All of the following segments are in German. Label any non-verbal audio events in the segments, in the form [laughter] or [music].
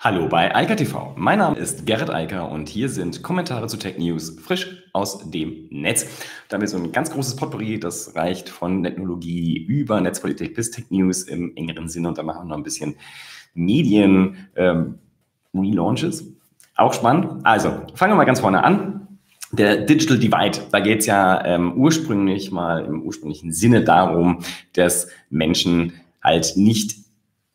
Hallo bei Eika TV. Mein Name ist Gerrit Eiker und hier sind Kommentare zu Tech News frisch aus dem Netz. Da haben wir so ein ganz großes Potpourri, das reicht von Technologie über Netzpolitik bis Tech News im engeren Sinne und da machen wir noch ein bisschen Medien ähm, Relaunches. Auch spannend. Also, fangen wir mal ganz vorne an. Der Digital Divide, da geht es ja ähm, ursprünglich mal im ursprünglichen Sinne darum, dass Menschen halt nicht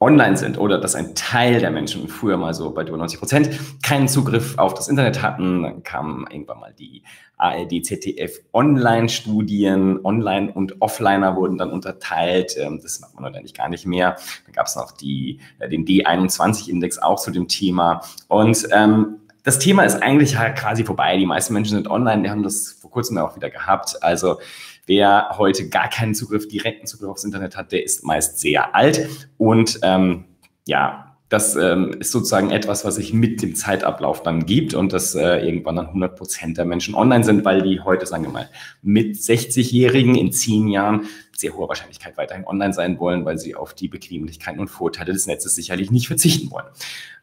online sind oder dass ein Teil der Menschen, früher mal so bei über 90 Prozent, keinen Zugriff auf das Internet hatten. Dann kamen irgendwann mal die ARD, ZDF Online-Studien, Online- und Offliner wurden dann unterteilt. Ähm, das macht man eigentlich gar nicht mehr. Dann gab es noch die, äh, den D21-Index auch zu dem Thema. Und ähm, das Thema ist eigentlich halt quasi vorbei. Die meisten Menschen sind online. Wir haben das vor kurzem auch wieder gehabt. Also Wer heute gar keinen Zugriff, direkten Zugriff aufs Internet hat, der ist meist sehr alt. Und ähm, ja, das ähm, ist sozusagen etwas, was sich mit dem Zeitablauf dann gibt und dass äh, irgendwann dann 100 Prozent der Menschen online sind, weil die heute, sagen wir mal, mit 60-Jährigen in zehn Jahren sehr hohe Wahrscheinlichkeit weiterhin online sein wollen, weil sie auf die Bequemlichkeiten und Vorteile des Netzes sicherlich nicht verzichten wollen.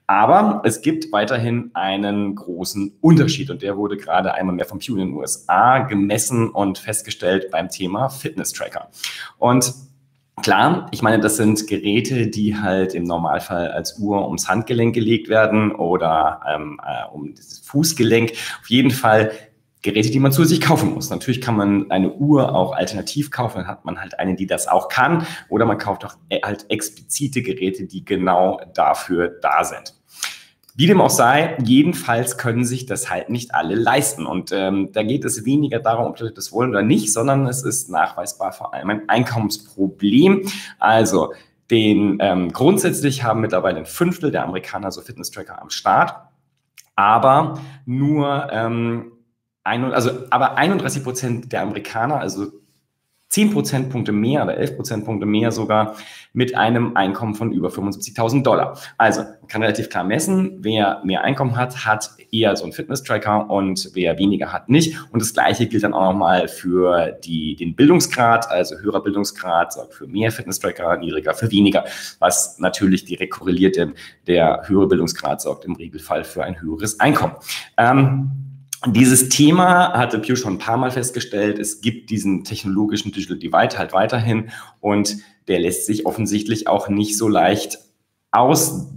Aber es gibt weiterhin einen großen Unterschied und der wurde gerade einmal mehr vom Pew in den USA gemessen und festgestellt beim Thema Fitness-Tracker. Und Klar, ich meine, das sind Geräte, die halt im Normalfall als Uhr ums Handgelenk gelegt werden oder ähm, äh, um das Fußgelenk. Auf jeden Fall Geräte, die man zu sich kaufen muss. Natürlich kann man eine Uhr auch alternativ kaufen, dann hat man halt eine, die das auch kann, oder man kauft auch äh, halt explizite Geräte, die genau dafür da sind. Wie dem auch sei, jedenfalls können sich das halt nicht alle leisten. Und ähm, da geht es weniger darum, ob Leute das wollen oder nicht, sondern es ist nachweisbar vor allem ein Einkommensproblem. Also den ähm, grundsätzlich haben mittlerweile ein Fünftel der Amerikaner so Fitness-Tracker am Start, aber nur ähm, ein, also aber 31 Prozent der Amerikaner, also 10 Prozentpunkte mehr oder 11 Prozentpunkte mehr sogar mit einem Einkommen von über 75.000 Dollar. Also man kann relativ klar messen, wer mehr Einkommen hat, hat eher so einen Fitness-Tracker und wer weniger hat, nicht. Und das Gleiche gilt dann auch nochmal für die, den Bildungsgrad, also höherer Bildungsgrad sorgt für mehr Fitness-Tracker, niedriger für weniger, was natürlich direkt korreliert, denn der höhere Bildungsgrad sorgt im Regelfall für ein höheres Einkommen. Ähm, dieses Thema hatte Pew schon ein paar Mal festgestellt. Es gibt diesen technologischen Digital Divide halt weiterhin und der lässt sich offensichtlich auch nicht so leicht aus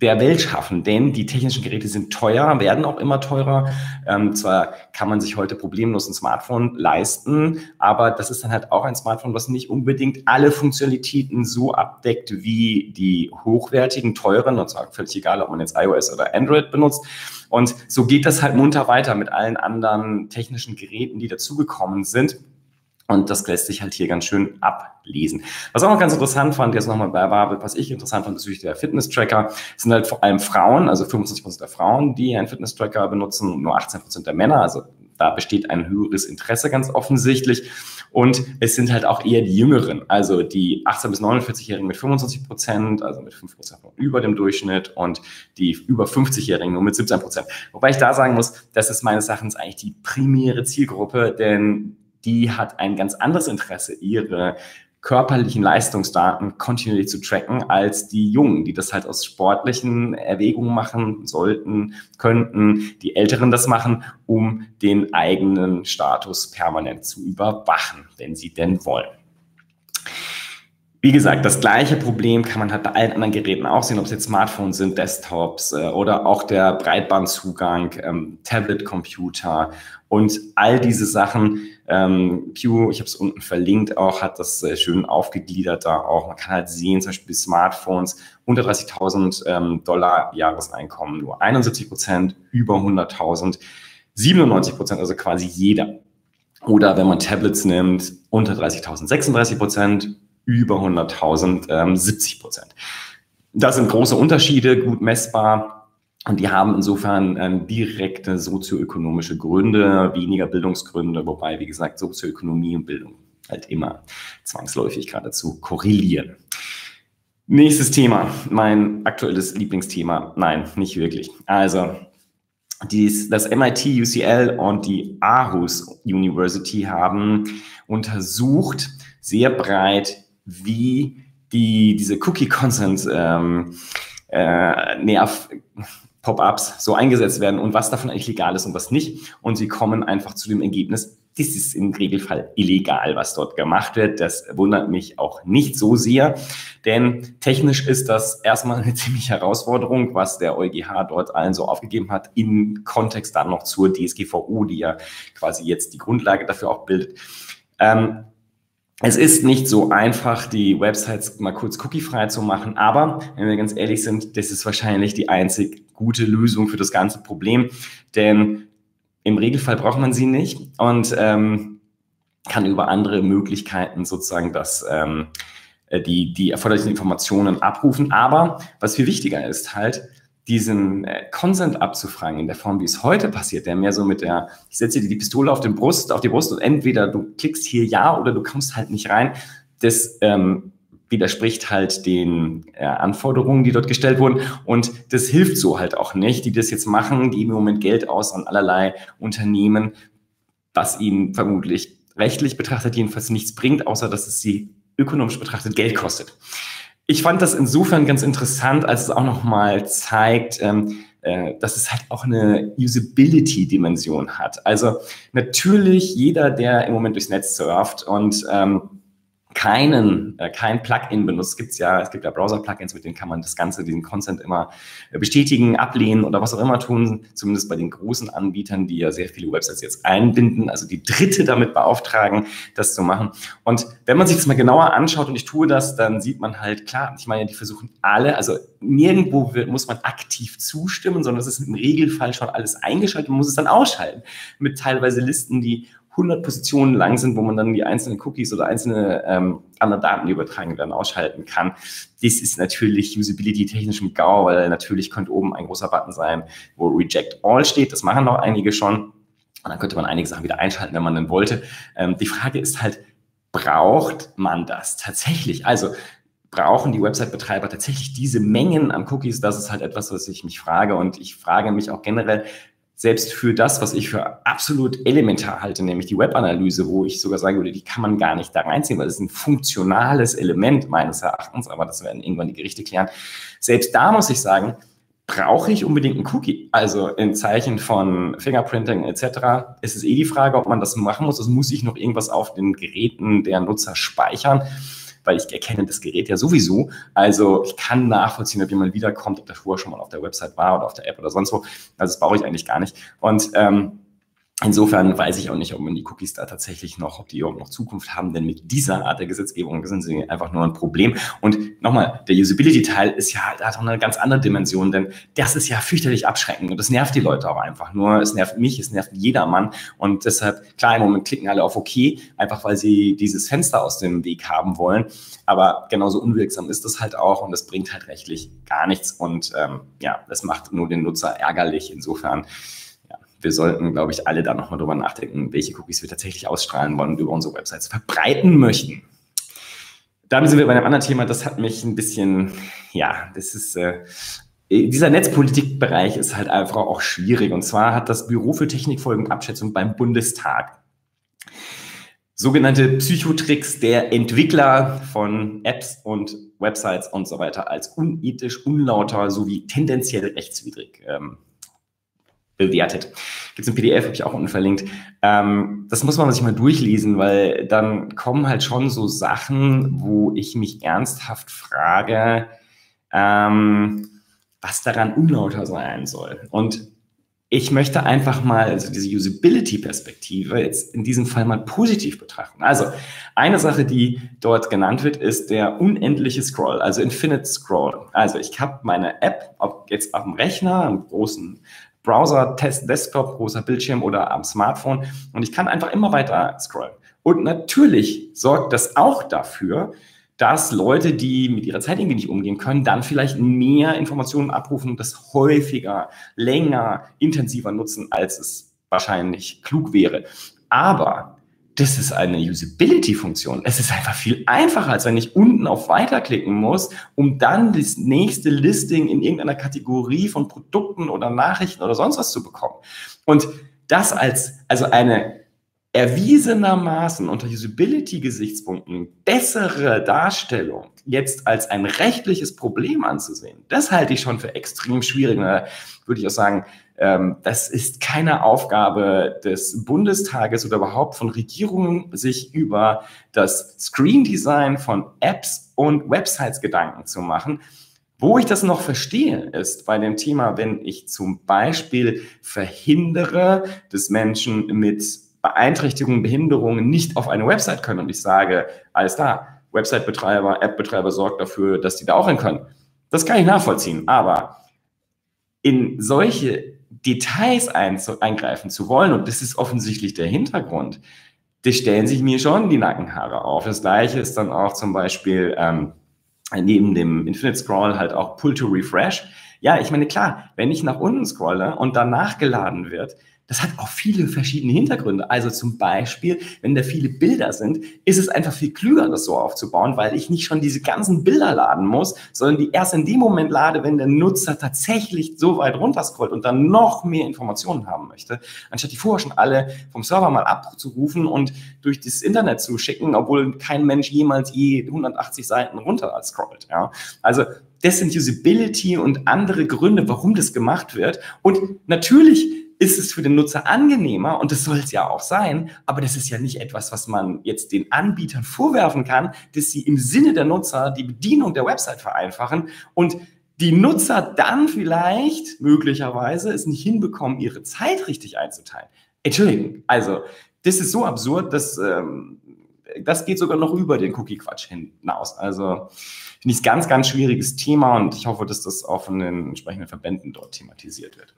der Welt schaffen, denn die technischen Geräte sind teuer, werden auch immer teurer. Ähm, zwar kann man sich heute problemlos ein Smartphone leisten, aber das ist dann halt auch ein Smartphone, was nicht unbedingt alle Funktionalitäten so abdeckt wie die hochwertigen, teuren, und zwar völlig egal, ob man jetzt iOS oder Android benutzt. Und so geht das halt munter weiter mit allen anderen technischen Geräten, die dazugekommen sind. Und das lässt sich halt hier ganz schön ablesen. Was auch noch ganz interessant fand, jetzt nochmal bei war, was ich interessant fand bezüglich der Fitness-Tracker, sind halt vor allem Frauen, also 25 Prozent der Frauen, die einen Fitness-Tracker benutzen, und nur 18 Prozent der Männer. Also da besteht ein höheres Interesse ganz offensichtlich. Und es sind halt auch eher die Jüngeren, also die 18- bis 49-Jährigen mit 25 Prozent, also mit 5 Prozent über dem Durchschnitt und die über 50-Jährigen nur mit 17 Prozent. Wobei ich da sagen muss, das ist meines Erachtens eigentlich die primäre Zielgruppe, denn die hat ein ganz anderes Interesse, ihre körperlichen Leistungsdaten kontinuierlich zu tracken als die Jungen, die das halt aus sportlichen Erwägungen machen sollten, könnten, die Älteren das machen, um den eigenen Status permanent zu überwachen, wenn sie denn wollen. Wie gesagt, das gleiche Problem kann man halt bei allen anderen Geräten auch sehen, ob es jetzt Smartphones sind, Desktops äh, oder auch der Breitbandzugang, ähm, Tablet-Computer und all diese Sachen. Ähm, Pew, ich habe es unten verlinkt auch, hat das äh, schön aufgegliedert da auch. Man kann halt sehen, zum Beispiel Smartphones unter 30.000 ähm, Dollar Jahreseinkommen, nur 71 Prozent, über 100.000, 97 Prozent, also quasi jeder. Oder wenn man Tablets nimmt, unter 30.000, 36 Prozent, über 100.000, ähm, 70 Prozent. Das sind große Unterschiede, gut messbar. Und die haben insofern ähm, direkte sozioökonomische Gründe, weniger Bildungsgründe, wobei, wie gesagt, Sozioökonomie und Bildung halt immer zwangsläufig geradezu korrelieren. Nächstes Thema, mein aktuelles Lieblingsthema. Nein, nicht wirklich. Also, dies, das MIT, UCL und die Aarhus University haben untersucht, sehr breit, wie die, diese Cookie Consent ähm, äh, Nerv, Pop-ups so eingesetzt werden und was davon eigentlich legal ist und was nicht. Und sie kommen einfach zu dem Ergebnis, das ist im Regelfall illegal, was dort gemacht wird. Das wundert mich auch nicht so sehr, denn technisch ist das erstmal eine [laughs] ziemliche Herausforderung, was der EuGH dort allen so aufgegeben hat, im Kontext dann noch zur DSGVO, die ja quasi jetzt die Grundlage dafür auch bildet. Ähm, es ist nicht so einfach, die Websites mal kurz cookiefrei zu machen, aber wenn wir ganz ehrlich sind, das ist wahrscheinlich die einzig gute Lösung für das ganze Problem, denn im Regelfall braucht man sie nicht und ähm, kann über andere Möglichkeiten sozusagen das, ähm, äh, die, die erforderlichen Informationen abrufen. Aber was viel wichtiger ist halt, diesen äh, Consent abzufragen in der Form, wie es heute passiert, der mehr so mit der, ich setze dir die Pistole auf den Brust, auf die Brust und entweder du klickst hier ja oder du kommst halt nicht rein, das ähm, widerspricht halt den äh, Anforderungen, die dort gestellt wurden. Und das hilft so halt auch nicht. Die das jetzt machen, geben im Moment Geld aus an allerlei Unternehmen, was ihnen vermutlich rechtlich betrachtet jedenfalls nichts bringt, außer dass es sie ökonomisch betrachtet Geld kostet. Ich fand das insofern ganz interessant, als es auch nochmal zeigt, ähm, äh, dass es halt auch eine Usability-Dimension hat. Also natürlich jeder, der im Moment durchs Netz surft und ähm, keinen, äh, kein Plugin benutzt, gibt's ja, es gibt ja Browser-Plugins, mit denen kann man das Ganze, diesen Consent immer äh, bestätigen, ablehnen oder was auch immer tun, zumindest bei den großen Anbietern, die ja sehr viele Websites jetzt einbinden, also die Dritte damit beauftragen, das zu machen. Und wenn man sich das mal genauer anschaut und ich tue das, dann sieht man halt, klar, ich meine, die versuchen alle, also nirgendwo wird, muss man aktiv zustimmen, sondern es ist im Regelfall schon alles eingeschaltet, man muss es dann ausschalten. Mit teilweise Listen, die 100 Positionen lang sind, wo man dann die einzelnen Cookies oder einzelne ähm, andere Daten, die übertragen werden, ausschalten kann. Das ist natürlich Usability-technisch im GAU, weil natürlich könnte oben ein großer Button sein, wo Reject All steht. Das machen noch einige schon. Und dann könnte man einige Sachen wieder einschalten, wenn man dann wollte. Ähm, die Frage ist halt, braucht man das tatsächlich? Also brauchen die Website-Betreiber tatsächlich diese Mengen an Cookies? Das ist halt etwas, was ich mich frage. Und ich frage mich auch generell, selbst für das, was ich für absolut elementar halte, nämlich die Webanalyse, wo ich sogar sagen würde, die kann man gar nicht da reinziehen, weil das ist ein funktionales Element meines Erachtens, aber das werden irgendwann die Gerichte klären. Selbst da muss ich sagen, brauche ich unbedingt einen Cookie? Also in Zeichen von Fingerprinting etc. ist es eh die Frage, ob man das machen muss. Also muss ich noch irgendwas auf den Geräten der Nutzer speichern weil ich erkenne das Gerät ja sowieso. Also ich kann nachvollziehen, ob jemand wiederkommt, ob der vorher schon mal auf der Website war oder auf der App oder sonst wo. Also das brauche ich eigentlich gar nicht. Und ähm, Insofern weiß ich auch nicht, ob man die Cookies da tatsächlich noch, ob die überhaupt noch Zukunft haben, denn mit dieser Art der Gesetzgebung sind sie einfach nur ein Problem. Und nochmal, der Usability-Teil ist ja hat auch eine ganz andere Dimension, denn das ist ja fürchterlich abschreckend und das nervt die Leute auch einfach. Nur es nervt mich, es nervt jedermann und deshalb, klar, im Moment klicken alle auf OK, einfach weil sie dieses Fenster aus dem Weg haben wollen. Aber genauso unwirksam ist das halt auch und das bringt halt rechtlich gar nichts und ähm, ja, das macht nur den Nutzer ärgerlich. Insofern wir sollten, glaube ich, alle da nochmal drüber nachdenken, welche Cookies wir tatsächlich ausstrahlen wollen und über unsere Websites verbreiten möchten. Dann sind wir bei einem anderen Thema, das hat mich ein bisschen, ja, das ist, äh, dieser Netzpolitikbereich ist halt einfach auch schwierig. Und zwar hat das Büro für Technikfolgenabschätzung beim Bundestag sogenannte Psychotricks der Entwickler von Apps und Websites und so weiter als unethisch, unlauter sowie tendenziell rechtswidrig ähm, bewertet. Gibt es ein PDF, habe ich auch unten verlinkt. Ähm, das muss man sich mal durchlesen, weil dann kommen halt schon so Sachen, wo ich mich ernsthaft frage, ähm, was daran unlauter sein soll. Und ich möchte einfach mal also diese Usability-Perspektive jetzt in diesem Fall mal positiv betrachten. Also eine Sache, die dort genannt wird, ist der unendliche Scroll, also Infinite Scroll. Also ich habe meine App, ob jetzt auf dem Rechner, am großen Browser, Test, Desktop, großer Bildschirm oder am Smartphone und ich kann einfach immer weiter scrollen. Und natürlich sorgt das auch dafür, dass Leute, die mit ihrer Zeit irgendwie nicht umgehen können, dann vielleicht mehr Informationen abrufen und das häufiger, länger, intensiver nutzen, als es wahrscheinlich klug wäre. Aber das ist eine Usability-Funktion. Es ist einfach viel einfacher, als wenn ich unten auf Weiter klicken muss, um dann das nächste Listing in irgendeiner Kategorie von Produkten oder Nachrichten oder sonst was zu bekommen. Und das als, also eine erwiesenermaßen unter Usability-Gesichtspunkten bessere Darstellung jetzt als ein rechtliches Problem anzusehen, das halte ich schon für extrem schwierig. Da würde ich auch sagen, ähm, das ist keine Aufgabe des Bundestages oder überhaupt von Regierungen, sich über das Screen Design von Apps und Websites Gedanken zu machen. Wo ich das noch verstehe, ist bei dem Thema, wenn ich zum Beispiel verhindere, dass Menschen mit Beeinträchtigungen, Behinderungen nicht auf eine Website können und ich sage, alles klar, Website-Betreiber, App-Betreiber sorgt dafür, dass die da auch hin können. Das kann ich nachvollziehen, aber in solche Details eingreifen zu wollen, und das ist offensichtlich der Hintergrund, das stellen sich mir schon die Nackenhaare auf. Das gleiche ist dann auch zum Beispiel ähm, neben dem Infinite Scroll halt auch Pull to Refresh. Ja, ich meine, klar, wenn ich nach unten scrolle und dann nachgeladen wird, das hat auch viele verschiedene Hintergründe. Also zum Beispiel, wenn da viele Bilder sind, ist es einfach viel klüger, das so aufzubauen, weil ich nicht schon diese ganzen Bilder laden muss, sondern die erst in dem Moment lade, wenn der Nutzer tatsächlich so weit runterscrollt und dann noch mehr Informationen haben möchte, anstatt die vorher schon alle vom Server mal abzurufen und durch das Internet zu schicken, obwohl kein Mensch jemals je 180 Seiten runter scrollt. Ja? Also das sind Usability und andere Gründe, warum das gemacht wird. Und natürlich ist es für den Nutzer angenehmer und das soll es ja auch sein, aber das ist ja nicht etwas, was man jetzt den Anbietern vorwerfen kann, dass sie im Sinne der Nutzer die Bedienung der Website vereinfachen und die Nutzer dann vielleicht möglicherweise es nicht hinbekommen, ihre Zeit richtig einzuteilen. Entschuldigung, also das ist so absurd, dass ähm, das geht sogar noch über den Cookie-Quatsch hinaus. Also finde ich es ganz, ganz schwieriges Thema und ich hoffe, dass das auch von den entsprechenden Verbänden dort thematisiert wird.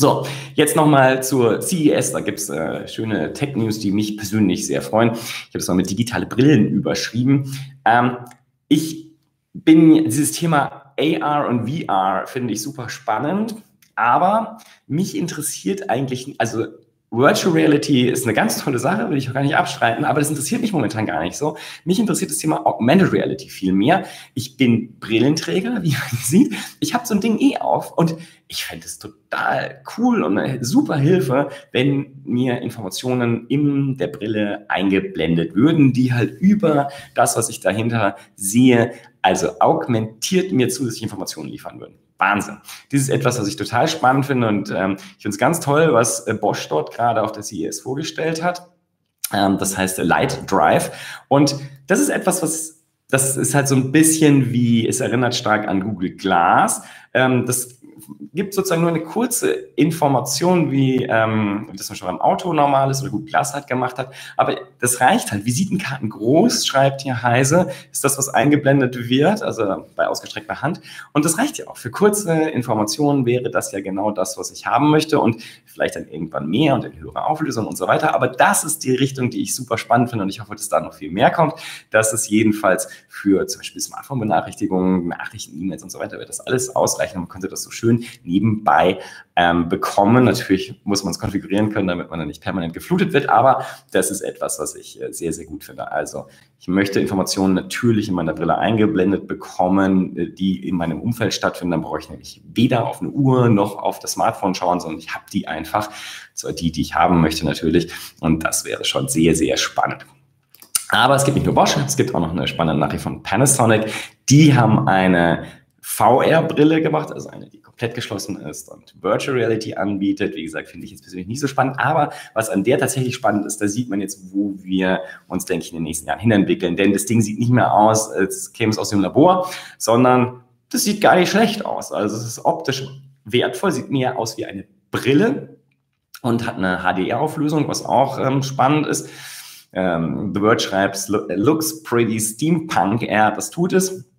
So, jetzt nochmal zur CES. Da gibt's äh, schöne Tech-News, die mich persönlich sehr freuen. Ich habe es mal mit digitale Brillen überschrieben. Ähm, ich bin dieses Thema AR und VR finde ich super spannend, aber mich interessiert eigentlich, also Virtual Reality ist eine ganz tolle Sache, will ich auch gar nicht abstreiten, aber das interessiert mich momentan gar nicht so. Mich interessiert das Thema Augmented Reality viel mehr. Ich bin Brillenträger, wie man [laughs] sieht. Ich habe so ein Ding eh auf und ich fände es total cool und eine super Hilfe, wenn mir Informationen in der Brille eingeblendet würden, die halt über das, was ich dahinter sehe, also augmentiert mir zusätzliche Informationen liefern würden. Wahnsinn. Dies ist etwas, was ich total spannend finde und ähm, ich finde es ganz toll, was äh, Bosch dort gerade auf der CES vorgestellt hat. Ähm, das heißt äh, Light Drive. Und das ist etwas, was das ist halt so ein bisschen wie, es erinnert stark an Google Glass. Ähm, das gibt sozusagen nur eine kurze Information, wie ähm, das man schon beim Auto normal ist oder gut Glas halt gemacht hat. Aber das reicht halt. Visitenkarten groß, schreibt hier Heise, ist das, was eingeblendet wird, also bei ausgestreckter Hand. Und das reicht ja auch. Für kurze Informationen wäre das ja genau das, was ich haben möchte und vielleicht dann irgendwann mehr und in höherer Auflösung und so weiter. Aber das ist die Richtung, die ich super spannend finde und ich hoffe, dass da noch viel mehr kommt. Das ist jedenfalls für zum Beispiel Smartphone-Benachrichtigungen, Nachrichten, E-Mails und so weiter, wird das alles ausreichen. Man könnte das so schön nebenbei ähm, bekommen. Natürlich muss man es konfigurieren können, damit man dann nicht permanent geflutet wird, aber das ist etwas, was ich äh, sehr, sehr gut finde. Also ich möchte Informationen natürlich in meiner Brille eingeblendet bekommen, äh, die in meinem Umfeld stattfinden. Dann brauche ich nämlich weder auf eine Uhr noch auf das Smartphone schauen, sondern ich habe die einfach, zwar die, die ich haben möchte natürlich. Und das wäre schon sehr, sehr spannend. Aber es gibt nicht nur Bosch, es gibt auch noch eine spannende Nachricht von Panasonic. Die haben eine VR-Brille gemacht, also eine, die komplett geschlossen ist und Virtual Reality anbietet. Wie gesagt, finde ich jetzt persönlich nicht so spannend, aber was an der tatsächlich spannend ist, da sieht man jetzt, wo wir uns, denke ich, in den nächsten Jahren hinentwickeln. Denn das Ding sieht nicht mehr aus, als käme es aus dem Labor, sondern das sieht gar nicht schlecht aus. Also es ist optisch wertvoll, sieht mehr aus wie eine Brille und hat eine HDR-Auflösung, was auch ähm, spannend ist. Ähm, The Word schreibt, looks pretty steampunk. Er, das tut es.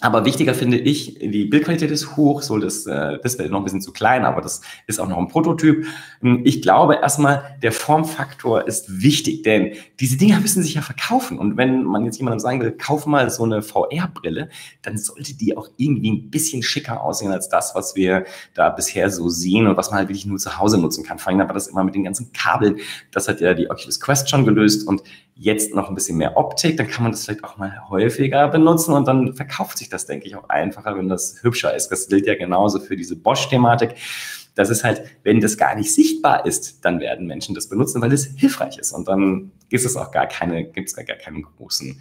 Aber wichtiger finde ich, die Bildqualität ist hoch, so das äh, Display noch ein bisschen zu klein, aber das ist auch noch ein Prototyp. Ähm, ich glaube erstmal, der Formfaktor ist wichtig, denn diese Dinger müssen sich ja verkaufen. Und wenn man jetzt jemandem sagen will, kauf mal so eine VR-Brille, dann sollte die auch irgendwie ein bisschen schicker aussehen als das, was wir da bisher so sehen und was man halt wirklich nur zu Hause nutzen kann. Vor allem aber das immer mit den ganzen Kabeln. Das hat ja die Oculus Quest schon gelöst und jetzt noch ein bisschen mehr Optik, dann kann man das vielleicht auch mal häufiger benutzen und dann verkauft sich das, denke ich, auch einfacher, wenn das hübscher ist. Das gilt ja genauso für diese Bosch-Thematik. Das ist halt, wenn das gar nicht sichtbar ist, dann werden Menschen das benutzen, weil es hilfreich ist. Und dann gibt es auch gar keine, gibt es gar keine großen,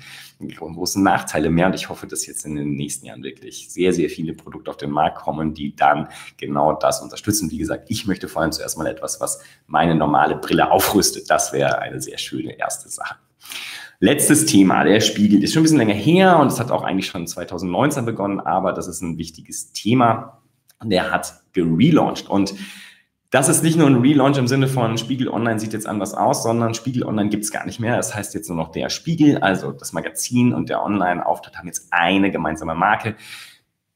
großen Nachteile mehr. Und ich hoffe, dass jetzt in den nächsten Jahren wirklich sehr, sehr viele Produkte auf den Markt kommen, die dann genau das unterstützen. Wie gesagt, ich möchte vor allem zuerst mal etwas, was meine normale Brille aufrüstet. Das wäre eine sehr schöne erste Sache. Letztes Thema, der Spiegel, ist schon ein bisschen länger her und es hat auch eigentlich schon 2019 begonnen, aber das ist ein wichtiges Thema. Der hat gelauncht und das ist nicht nur ein Relaunch im Sinne von Spiegel Online sieht jetzt anders aus, sondern Spiegel Online gibt es gar nicht mehr. Es das heißt jetzt nur noch der Spiegel, also das Magazin und der Online-Auftritt haben jetzt eine gemeinsame Marke.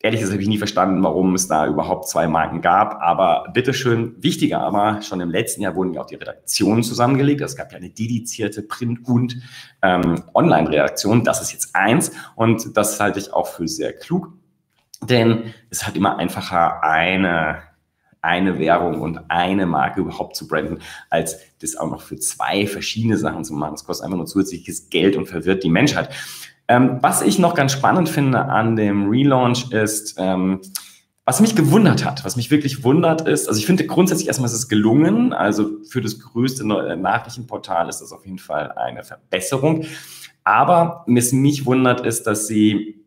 Ehrlich gesagt habe ich nie verstanden, warum es da überhaupt zwei Marken gab. Aber bitteschön, wichtiger aber, schon im letzten Jahr wurden ja auch die Redaktionen zusammengelegt. Es gab ja eine dedizierte Print- und ähm, Online-Redaktion. Das ist jetzt eins. Und das halte ich auch für sehr klug. Denn es hat immer einfacher, eine eine Währung und eine Marke überhaupt zu branden, als das auch noch für zwei verschiedene Sachen zu machen. Das kostet einfach nur zusätzliches Geld und verwirrt die Menschheit. Ähm, was ich noch ganz spannend finde an dem Relaunch ist, ähm, was mich gewundert hat, was mich wirklich wundert ist, also ich finde grundsätzlich erstmal ist es gelungen, also für das größte äh, Nachrichtenportal ist das auf jeden Fall eine Verbesserung. Aber was mich wundert ist, dass sie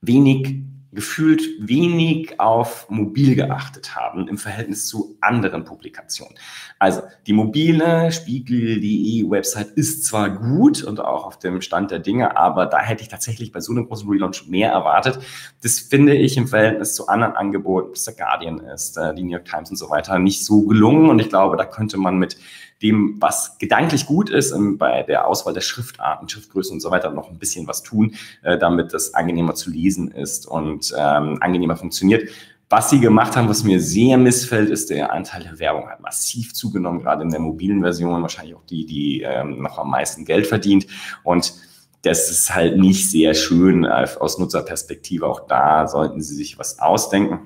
wenig gefühlt wenig auf mobil geachtet haben im Verhältnis zu anderen Publikationen. Also die mobile Spiegel.de Website ist zwar gut und auch auf dem Stand der Dinge, aber da hätte ich tatsächlich bei so einem großen Relaunch mehr erwartet. Das finde ich im Verhältnis zu anderen Angeboten, bis der Guardian ist, äh, die New York Times und so weiter, nicht so gelungen und ich glaube, da könnte man mit dem, was gedanklich gut ist, ähm, bei der Auswahl der Schriftarten, Schriftgrößen und so weiter noch ein bisschen was tun, äh, damit das angenehmer zu lesen ist und ähm, angenehmer funktioniert. Was sie gemacht haben, was mir sehr missfällt, ist der Anteil der Werbung hat massiv zugenommen, gerade in der mobilen Version, wahrscheinlich auch die, die ähm, noch am meisten Geld verdient. Und das ist halt nicht sehr schön äh, aus Nutzerperspektive. Auch da sollten sie sich was ausdenken.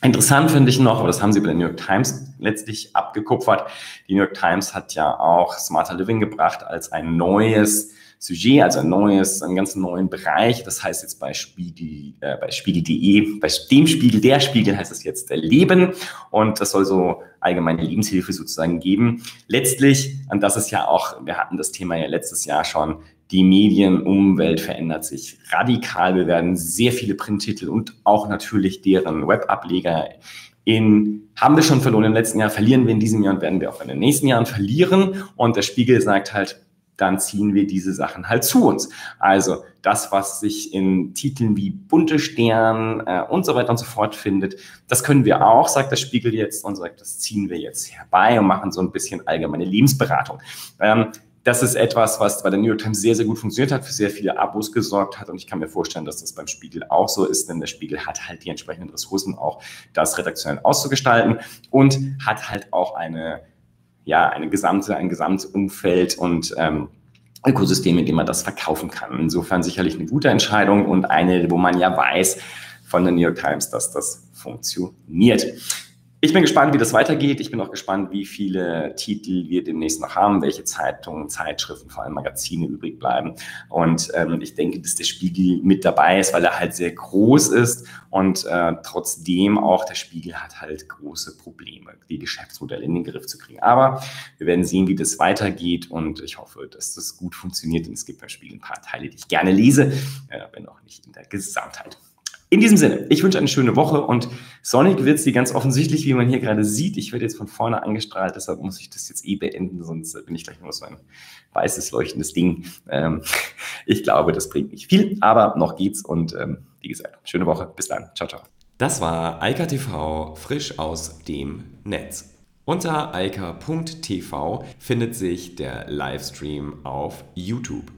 Interessant finde ich noch, aber das haben sie bei der New York Times letztlich abgekupfert. Die New York Times hat ja auch Smarter Living gebracht als ein neues Sujet, also ein neues, einen ganz neuen Bereich. Das heißt jetzt bei Spiegel, äh, bei Spiegel.de, bei dem Spiegel, der Spiegel heißt es jetzt Leben. Und das soll so allgemeine Lebenshilfe sozusagen geben. Letztlich, und das ist ja auch, wir hatten das Thema ja letztes Jahr schon, die Medienumwelt verändert sich radikal. Wir werden sehr viele Printtitel und auch natürlich deren Webableger in, haben wir schon verloren im letzten Jahr, verlieren wir in diesem Jahr und werden wir auch in den nächsten Jahren verlieren. Und der Spiegel sagt halt, dann ziehen wir diese Sachen halt zu uns. Also das, was sich in Titeln wie Bunte Stern äh, und so weiter und so fort findet, das können wir auch, sagt der Spiegel jetzt und sagt, das ziehen wir jetzt herbei und machen so ein bisschen allgemeine Lebensberatung. Ähm, das ist etwas, was bei der New York Times sehr, sehr gut funktioniert hat, für sehr viele Abos gesorgt hat. Und ich kann mir vorstellen, dass das beim Spiegel auch so ist, denn der Spiegel hat halt die entsprechenden Ressourcen, auch das redaktionell auszugestalten und hat halt auch eine, ja, eine gesamte, ein Gesamtumfeld und ähm, Ökosystem, in dem man das verkaufen kann. Insofern sicherlich eine gute Entscheidung und eine, wo man ja weiß von der New York Times, dass das funktioniert. Ich bin gespannt, wie das weitergeht. Ich bin auch gespannt, wie viele Titel wir demnächst noch haben, welche Zeitungen, Zeitschriften, vor allem Magazine übrig bleiben. Und ähm, ich denke, dass der Spiegel mit dabei ist, weil er halt sehr groß ist und äh, trotzdem auch der Spiegel hat halt große Probleme, die Geschäftsmodelle in den Griff zu kriegen. Aber wir werden sehen, wie das weitergeht und ich hoffe, dass das gut funktioniert. Und es gibt beim Spiegel ein paar Teile, die ich gerne lese, äh, wenn auch nicht in der Gesamtheit. In diesem Sinne, ich wünsche eine schöne Woche und sonnig wird sie ganz offensichtlich, wie man hier gerade sieht. Ich werde jetzt von vorne angestrahlt, deshalb muss ich das jetzt eh beenden, sonst bin ich gleich nur so ein weißes, leuchtendes Ding. Ähm, [laughs] ich glaube, das bringt nicht viel, aber noch geht's und ähm, wie gesagt, schöne Woche. Bis dann. Ciao, ciao. Das war Eika TV frisch aus dem Netz. Unter eika.tv findet sich der Livestream auf YouTube.